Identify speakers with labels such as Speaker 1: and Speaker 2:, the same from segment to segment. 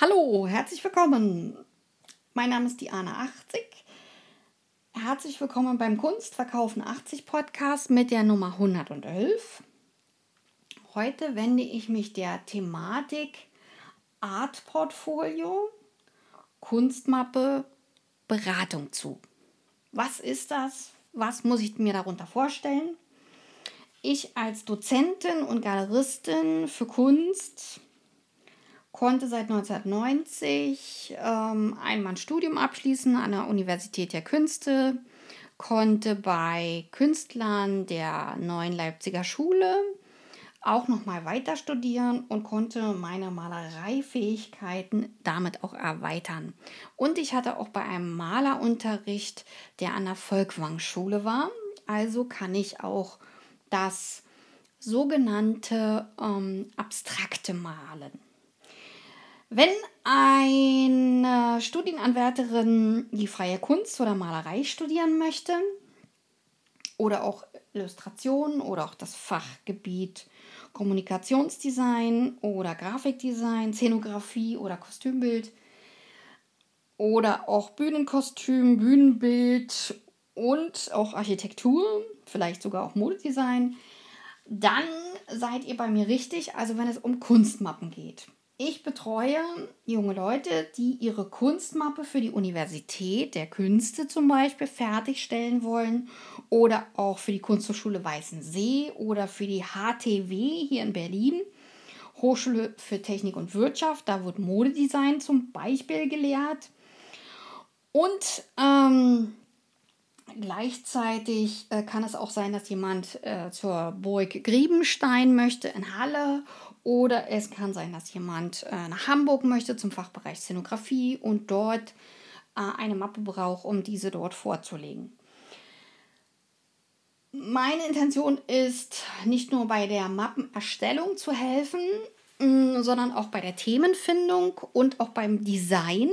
Speaker 1: Hallo, herzlich willkommen. Mein Name ist Diana 80. Herzlich willkommen beim Kunstverkaufen 80 Podcast mit der Nummer 111. Heute wende ich mich der Thematik Art Portfolio, Kunstmappe, Beratung zu. Was ist das? Was muss ich mir darunter vorstellen? Ich als Dozentin und Galeristin für Kunst konnte seit 1990 ähm, einmal ein Studium abschließen an der Universität der Künste, konnte bei Künstlern der neuen Leipziger Schule auch noch mal weiter studieren und konnte meine Malereifähigkeiten damit auch erweitern. Und ich hatte auch bei einem Malerunterricht, der an der Volkwang-Schule war. Also kann ich auch das sogenannte ähm, abstrakte Malen. Wenn eine Studienanwärterin die freie Kunst oder Malerei studieren möchte oder auch Illustration oder auch das Fachgebiet Kommunikationsdesign oder Grafikdesign, Szenografie oder Kostümbild oder auch Bühnenkostüm, Bühnenbild und auch Architektur, vielleicht sogar auch Modedesign, dann seid ihr bei mir richtig, also wenn es um Kunstmappen geht. Ich betreue junge Leute, die ihre Kunstmappe für die Universität der Künste zum Beispiel fertigstellen wollen oder auch für die Kunsthochschule Weißensee oder für die HTW hier in Berlin, Hochschule für Technik und Wirtschaft. Da wird Modedesign zum Beispiel gelehrt. Und ähm, gleichzeitig äh, kann es auch sein, dass jemand äh, zur Burg Griebenstein möchte in Halle oder es kann sein, dass jemand äh, nach Hamburg möchte zum Fachbereich Szenografie und dort äh, eine Mappe braucht, um diese dort vorzulegen. Meine Intention ist, nicht nur bei der Mappenerstellung zu helfen, mh, sondern auch bei der Themenfindung und auch beim Design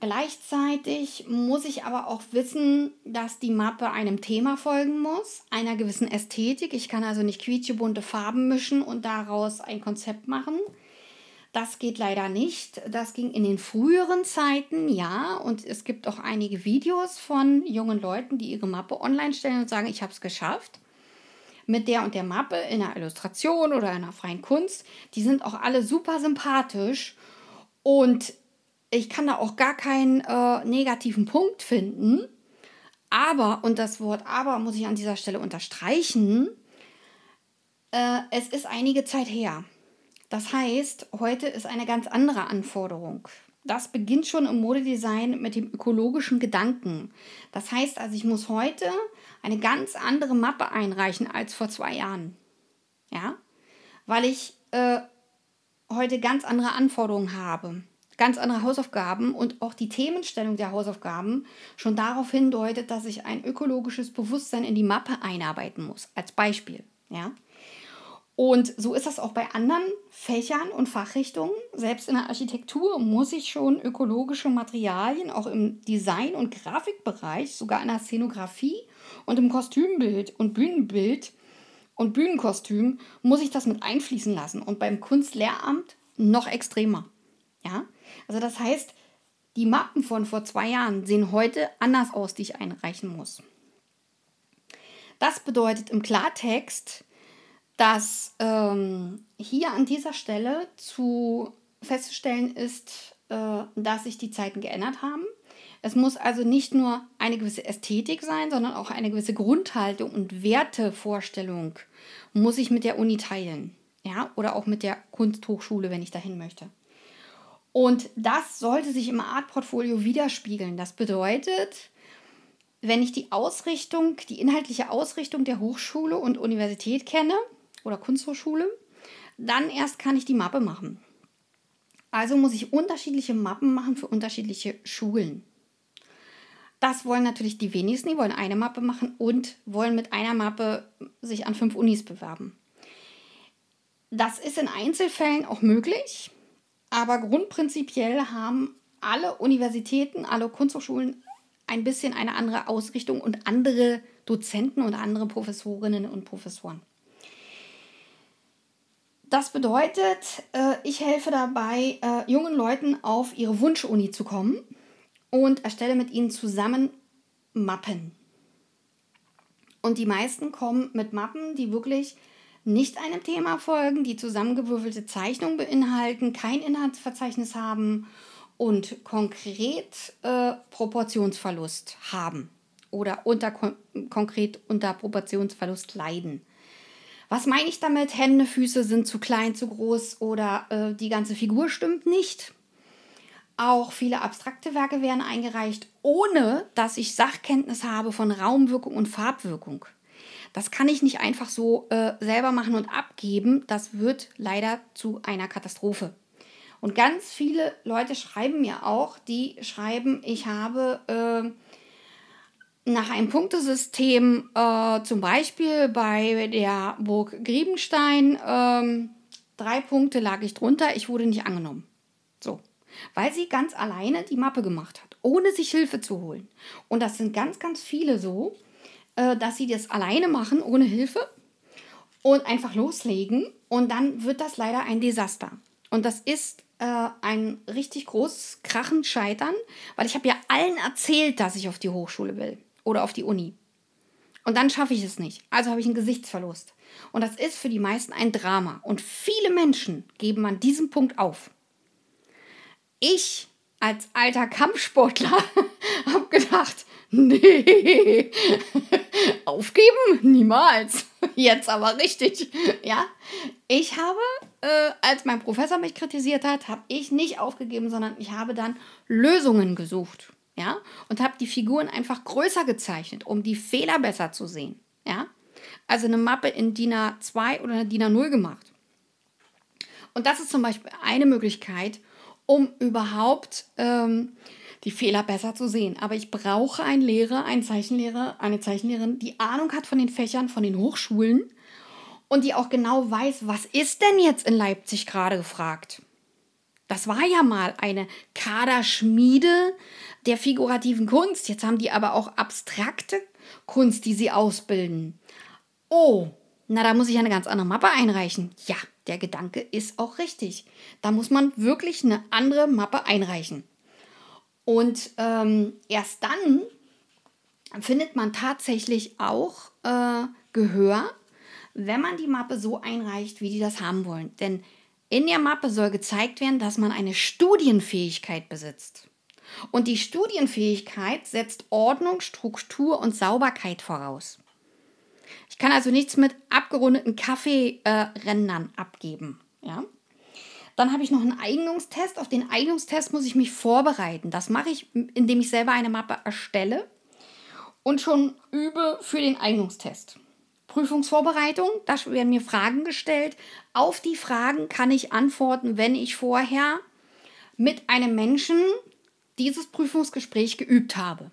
Speaker 1: Gleichzeitig muss ich aber auch wissen, dass die Mappe einem Thema folgen muss, einer gewissen Ästhetik. Ich kann also nicht quietschebunte Farben mischen und daraus ein Konzept machen. Das geht leider nicht. Das ging in den früheren Zeiten, ja. Und es gibt auch einige Videos von jungen Leuten, die ihre Mappe online stellen und sagen, ich habe es geschafft. Mit der und der Mappe in einer Illustration oder einer freien Kunst. Die sind auch alle super sympathisch. Und ich kann da auch gar keinen äh, negativen Punkt finden. Aber, und das Wort aber muss ich an dieser Stelle unterstreichen, äh, es ist einige Zeit her. Das heißt, heute ist eine ganz andere Anforderung. Das beginnt schon im Modedesign mit dem ökologischen Gedanken. Das heißt also, ich muss heute eine ganz andere Mappe einreichen als vor zwei Jahren. Ja, weil ich äh, heute ganz andere Anforderungen habe ganz andere Hausaufgaben und auch die Themenstellung der Hausaufgaben schon darauf hindeutet, dass ich ein ökologisches Bewusstsein in die Mappe einarbeiten muss, als Beispiel. Ja? Und so ist das auch bei anderen Fächern und Fachrichtungen. Selbst in der Architektur muss ich schon ökologische Materialien, auch im Design- und Grafikbereich, sogar in der Szenografie und im Kostümbild und Bühnenbild und Bühnenkostüm, muss ich das mit einfließen lassen. Und beim Kunstlehramt noch extremer. Ja? Also das heißt, die Mappen von vor zwei Jahren sehen heute anders aus, die ich einreichen muss. Das bedeutet im Klartext, dass ähm, hier an dieser Stelle zu festzustellen ist, äh, dass sich die Zeiten geändert haben. Es muss also nicht nur eine gewisse Ästhetik sein, sondern auch eine gewisse Grundhaltung und Wertevorstellung muss ich mit der Uni teilen. Ja, oder auch mit der Kunsthochschule, wenn ich dahin möchte. Und das sollte sich im Art-Portfolio widerspiegeln. Das bedeutet, wenn ich die Ausrichtung, die inhaltliche Ausrichtung der Hochschule und Universität kenne oder Kunsthochschule, dann erst kann ich die Mappe machen. Also muss ich unterschiedliche Mappen machen für unterschiedliche Schulen. Das wollen natürlich die wenigsten, die wollen eine Mappe machen und wollen mit einer Mappe sich an fünf Unis bewerben. Das ist in Einzelfällen auch möglich. Aber grundprinzipiell haben alle Universitäten, alle Kunsthochschulen ein bisschen eine andere Ausrichtung und andere Dozenten und andere Professorinnen und Professoren. Das bedeutet, äh, ich helfe dabei, äh, jungen Leuten auf ihre Wunschuni zu kommen und erstelle mit ihnen zusammen Mappen. Und die meisten kommen mit Mappen, die wirklich nicht einem Thema folgen, die zusammengewürfelte Zeichnungen beinhalten, kein Inhaltsverzeichnis haben und konkret äh, Proportionsverlust haben oder unter, kon konkret unter Proportionsverlust leiden. Was meine ich damit? Hände, Füße sind zu klein, zu groß oder äh, die ganze Figur stimmt nicht. Auch viele abstrakte Werke werden eingereicht, ohne dass ich Sachkenntnis habe von Raumwirkung und Farbwirkung. Das kann ich nicht einfach so äh, selber machen und abgeben. Das wird leider zu einer Katastrophe. Und ganz viele Leute schreiben mir auch, die schreiben, ich habe äh, nach einem Punktesystem, äh, zum Beispiel bei der Burg Griebenstein, äh, drei Punkte lag ich drunter, ich wurde nicht angenommen. So. Weil sie ganz alleine die Mappe gemacht hat, ohne sich Hilfe zu holen. Und das sind ganz, ganz viele so, äh, dass sie das alleine machen, ohne Hilfe und einfach loslegen. Und dann wird das leider ein Desaster. Und das ist äh, ein richtig großes Krachen scheitern, weil ich habe ja allen erzählt, dass ich auf die Hochschule will oder auf die Uni. Und dann schaffe ich es nicht. Also habe ich einen Gesichtsverlust. Und das ist für die meisten ein Drama. Und viele Menschen geben an diesem Punkt auf. Ich als alter Kampfsportler habe gedacht, nee, aufgeben? Niemals. Jetzt aber richtig. Ja, ich habe, äh, als mein Professor mich kritisiert hat, habe ich nicht aufgegeben, sondern ich habe dann Lösungen gesucht. Ja, und habe die Figuren einfach größer gezeichnet, um die Fehler besser zu sehen. Ja, also eine Mappe in DIN A2 oder DIN A0 gemacht. Und das ist zum Beispiel eine Möglichkeit, um überhaupt ähm, die Fehler besser zu sehen. Aber ich brauche einen Lehrer, einen Zeichenlehrer, eine Zeichenlehrerin, die Ahnung hat von den Fächern, von den Hochschulen und die auch genau weiß, was ist denn jetzt in Leipzig gerade gefragt. Das war ja mal eine Kaderschmiede der figurativen Kunst. Jetzt haben die aber auch abstrakte Kunst, die sie ausbilden. Oh, na, da muss ich eine ganz andere Mappe einreichen. Ja, der Gedanke ist auch richtig. Da muss man wirklich eine andere Mappe einreichen. Und ähm, erst dann findet man tatsächlich auch äh, Gehör, wenn man die Mappe so einreicht, wie die das haben wollen. Denn in der Mappe soll gezeigt werden, dass man eine Studienfähigkeit besitzt. Und die Studienfähigkeit setzt Ordnung, Struktur und Sauberkeit voraus. Ich kann also nichts mit abgerundeten Kaffeerändern äh, abgeben. Ja? Dann habe ich noch einen Eignungstest. Auf den Eignungstest muss ich mich vorbereiten. Das mache ich, indem ich selber eine Mappe erstelle und schon übe für den Eignungstest. Prüfungsvorbereitung, da werden mir Fragen gestellt. Auf die Fragen kann ich antworten, wenn ich vorher mit einem Menschen dieses Prüfungsgespräch geübt habe.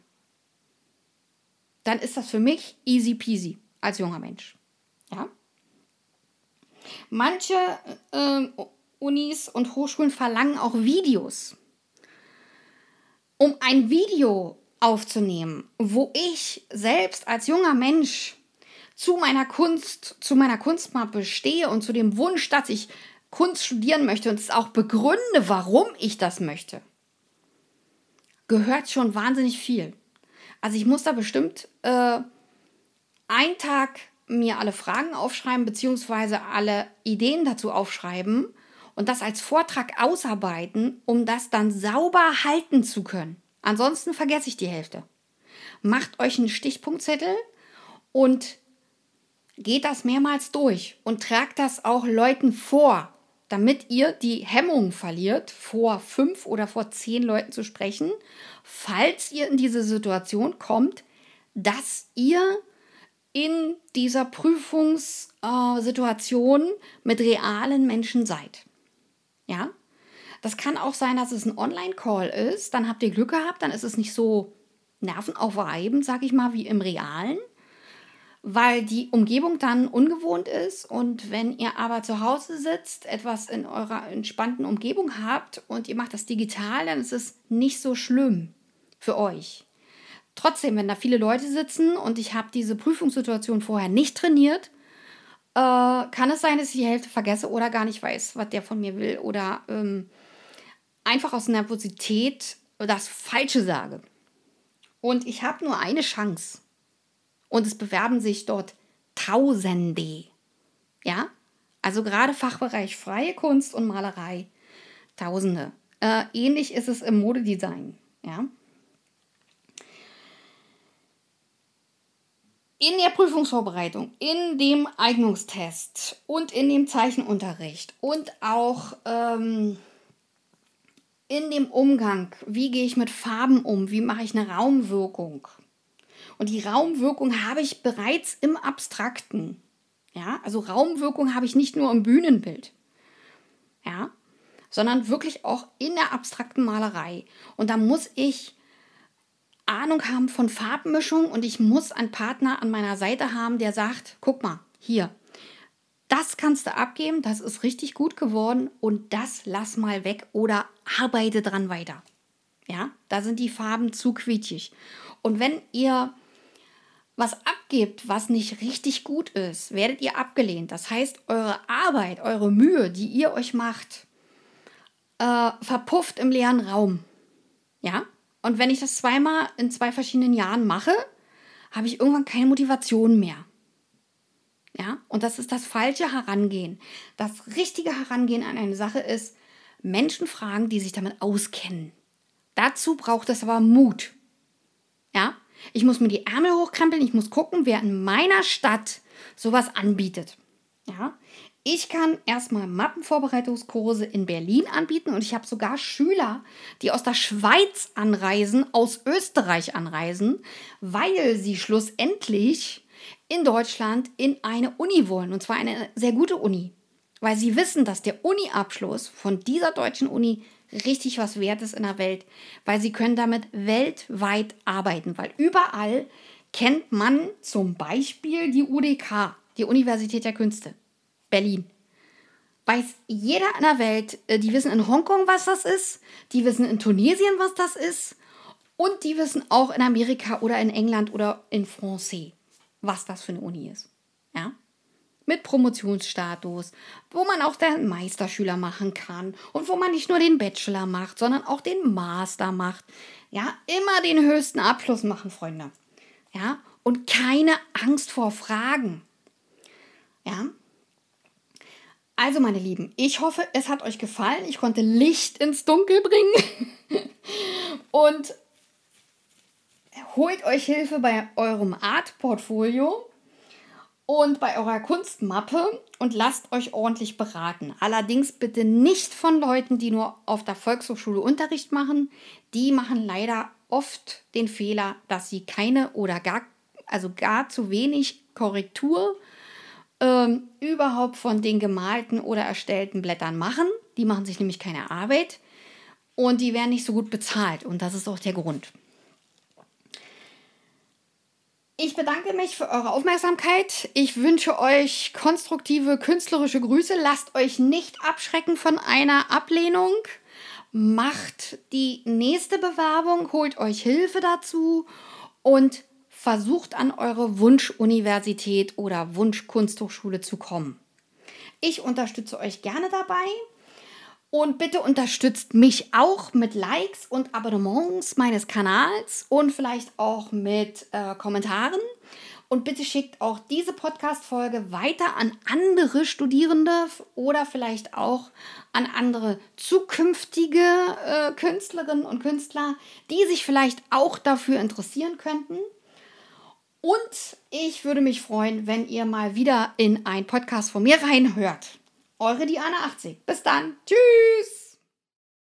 Speaker 1: Dann ist das für mich easy peasy als junger Mensch. Ja? Manche äh, Unis und Hochschulen verlangen auch Videos. Um ein Video aufzunehmen, wo ich selbst als junger Mensch zu meiner Kunst, zu meiner Kunstmappe stehe und zu dem Wunsch, dass ich Kunst studieren möchte und es auch begründe, warum ich das möchte, gehört schon wahnsinnig viel. Also ich muss da bestimmt äh, einen Tag mir alle Fragen aufschreiben, beziehungsweise alle Ideen dazu aufschreiben und das als Vortrag ausarbeiten, um das dann sauber halten zu können. Ansonsten vergesse ich die Hälfte. Macht euch einen Stichpunktzettel und geht das mehrmals durch und tragt das auch Leuten vor, damit ihr die Hemmung verliert, vor fünf oder vor zehn Leuten zu sprechen, falls ihr in diese Situation kommt, dass ihr in dieser Prüfungssituation mit realen Menschen seid. Ja? Das kann auch sein, dass es ein Online-Call ist. Dann habt ihr Glück gehabt, dann ist es nicht so nervenaufreibend, sag ich mal, wie im Realen, weil die Umgebung dann ungewohnt ist. Und wenn ihr aber zu Hause sitzt, etwas in eurer entspannten Umgebung habt und ihr macht das digital, dann ist es nicht so schlimm für euch. Trotzdem, wenn da viele Leute sitzen und ich habe diese Prüfungssituation vorher nicht trainiert äh, kann es sein, dass ich die Hälfte vergesse oder gar nicht weiß, was der von mir will oder ähm, einfach aus Nervosität das Falsche sage. Und ich habe nur eine Chance. Und es bewerben sich dort Tausende. Ja? Also gerade Fachbereich freie Kunst und Malerei. Tausende. Äh, ähnlich ist es im Modedesign. Ja? In der Prüfungsvorbereitung, in dem Eignungstest und in dem Zeichenunterricht und auch ähm, in dem Umgang, wie gehe ich mit Farben um, wie mache ich eine Raumwirkung. Und die Raumwirkung habe ich bereits im Abstrakten. Ja, also Raumwirkung habe ich nicht nur im Bühnenbild. Ja, sondern wirklich auch in der abstrakten Malerei. Und da muss ich Ahnung haben von Farbmischung und ich muss einen Partner an meiner Seite haben, der sagt, guck mal, hier, das kannst du abgeben, das ist richtig gut geworden und das lass mal weg oder arbeite dran weiter. Ja, da sind die Farben zu quietschig. Und wenn ihr was abgebt, was nicht richtig gut ist, werdet ihr abgelehnt. Das heißt, eure Arbeit, eure Mühe, die ihr euch macht, äh, verpufft im leeren Raum. Ja, und wenn ich das zweimal in zwei verschiedenen Jahren mache, habe ich irgendwann keine Motivation mehr. Ja, und das ist das falsche Herangehen. Das richtige Herangehen an eine Sache ist, Menschen fragen, die sich damit auskennen. Dazu braucht es aber Mut. Ja, ich muss mir die Ärmel hochkrempeln, ich muss gucken, wer in meiner Stadt sowas anbietet. Ja, ich kann erstmal Mappenvorbereitungskurse in Berlin anbieten und ich habe sogar Schüler, die aus der Schweiz anreisen, aus Österreich anreisen, weil sie schlussendlich in Deutschland in eine Uni wollen und zwar eine sehr gute Uni, weil sie wissen, dass der Uni-Abschluss von dieser deutschen Uni richtig was wert ist in der Welt, weil sie können damit weltweit arbeiten, weil überall kennt man zum Beispiel die UDK, die Universität der Künste. Berlin. Weiß jeder in der Welt, äh, die wissen in Hongkong, was das ist, die wissen in Tunesien, was das ist und die wissen auch in Amerika oder in England oder in Francais, was das für eine Uni ist. Ja? Mit Promotionsstatus, wo man auch den Meisterschüler machen kann und wo man nicht nur den Bachelor macht, sondern auch den Master macht. Ja, immer den höchsten Abschluss machen, Freunde. Ja, und keine Angst vor Fragen. Ja, also, meine Lieben, ich hoffe, es hat euch gefallen. Ich konnte Licht ins Dunkel bringen. Und holt euch Hilfe bei eurem Art-Portfolio und bei eurer Kunstmappe und lasst euch ordentlich beraten. Allerdings bitte nicht von Leuten, die nur auf der Volkshochschule Unterricht machen. Die machen leider oft den Fehler, dass sie keine oder gar, also gar zu wenig Korrektur ähm, überhaupt von den gemalten oder erstellten Blättern machen. Die machen sich nämlich keine Arbeit und die werden nicht so gut bezahlt und das ist auch der Grund. Ich bedanke mich für eure Aufmerksamkeit. Ich wünsche euch konstruktive künstlerische Grüße. Lasst euch nicht abschrecken von einer Ablehnung. Macht die nächste Bewerbung, holt euch Hilfe dazu und versucht an eure Wunschuniversität oder Wunschkunsthochschule zu kommen. Ich unterstütze euch gerne dabei und bitte unterstützt mich auch mit Likes und Abonnements meines Kanals und vielleicht auch mit äh, Kommentaren. Und bitte schickt auch diese Podcast-Folge weiter an andere Studierende oder vielleicht auch an andere zukünftige äh, Künstlerinnen und Künstler, die sich vielleicht auch dafür interessieren könnten. Und ich würde mich freuen, wenn ihr mal wieder in ein Podcast von mir reinhört. Eure Diana 80. Bis dann. Tschüss.